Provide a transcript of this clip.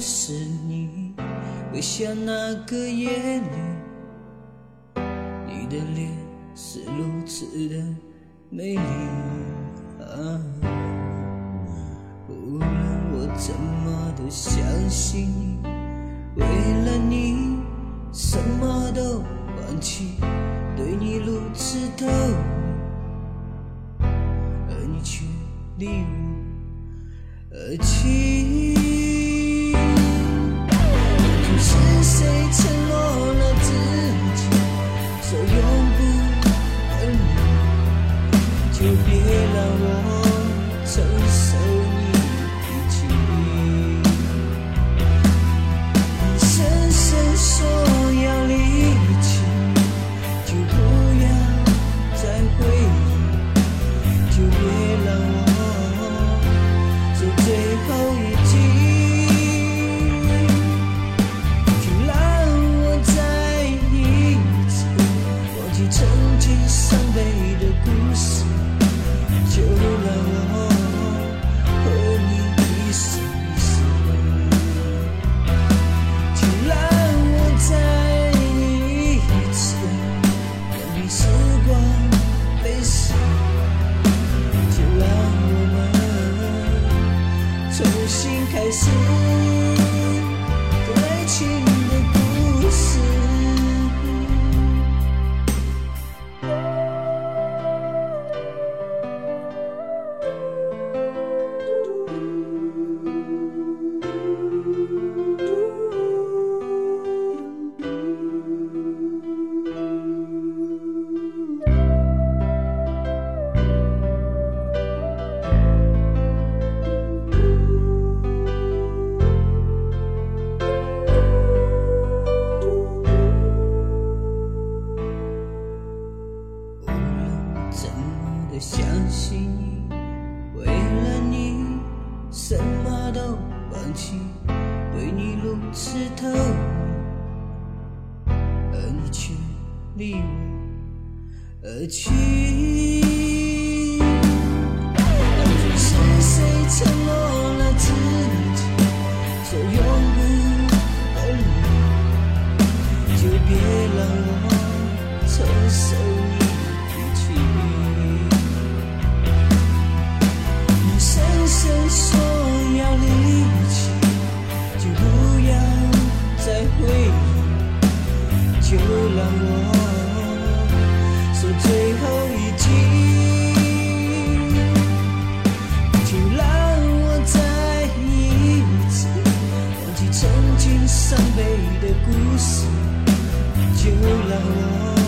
是你。微笑那个夜里，你的脸是如此的美丽。啊，无论我怎么都相信你，为了你什么都放弃，对你如此投入，而你却离我而去。曾经伤悲的故事，就让我和你一生一世。就让我再爱你一次让时光飞逝，就让我们重新开始。而去。当初是谁承诺了自己，说永不分离，就别让我承受你脾气。你深深说要离弃，就不要再回忆，就让我最后一句。就让我再一次忘记曾经伤悲的故事，就让我